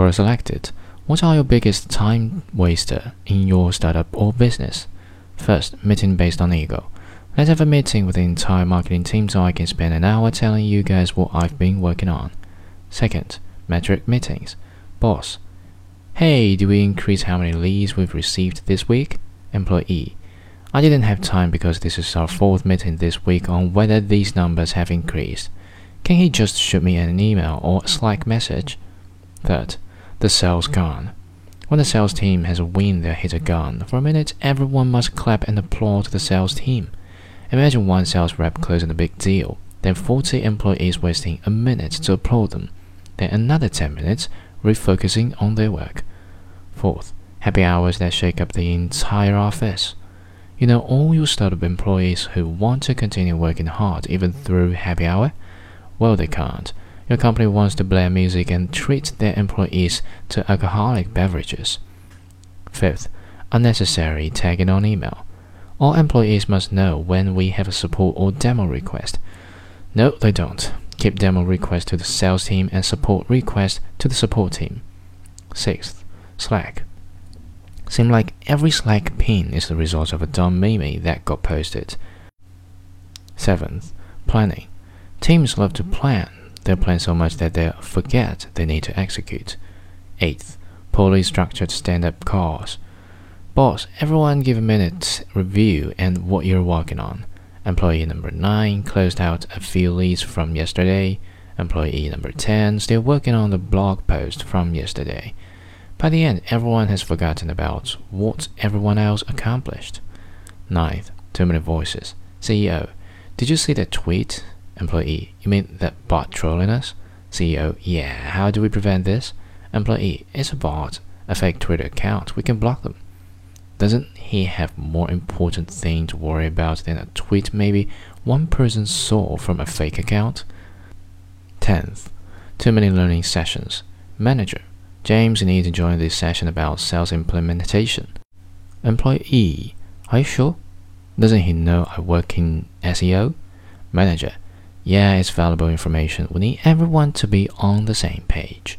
Quora selected. What are your biggest time waster in your startup or business? First, meeting based on ego. Let's have a meeting with the entire marketing team so I can spend an hour telling you guys what I've been working on. Second, metric meetings. Boss. Hey, do we increase how many leads we've received this week? Employee. I didn't have time because this is our fourth meeting this week on whether these numbers have increased. Can he just shoot me an email or a Slack message? Third, the sales gun. When the sales team has a win, they hit a gun. For a minute, everyone must clap and applaud the sales team. Imagine one sales rep closing a big deal, then 40 employees wasting a minute to applaud them, then another 10 minutes refocusing on their work. Fourth, happy hours that shake up the entire office. You know all your startup employees who want to continue working hard even through happy hour? Well, they can't. Your company wants to blare music and treat their employees to alcoholic beverages. Fifth, unnecessary tagging on email. All employees must know when we have a support or demo request. No, they don't. Keep demo requests to the sales team and support requests to the support team. Sixth, Slack. Seem like every Slack pin is the result of a dumb meme that got posted. Seventh, planning. Teams love to plan. They plan so much that they forget they need to execute. Eighth, poorly structured stand-up calls. Boss, everyone give a minute review and what you're working on. Employee number 9 closed out a few leads from yesterday. Employee number 10 still working on the blog post from yesterday. By the end, everyone has forgotten about what everyone else accomplished. Ninth, too many voices. CEO, did you see that tweet? Employee, you mean that bot trolling us? CEO, yeah, how do we prevent this? Employee, it's a bot, a fake Twitter account, we can block them. Doesn't he have more important thing to worry about than a tweet maybe one person saw from a fake account? 10th, too many learning sessions. Manager, James, you need to join this session about sales implementation. Employee, are you sure? Doesn't he know I work in SEO? Manager, yeah, it's valuable information. We need everyone to be on the same page.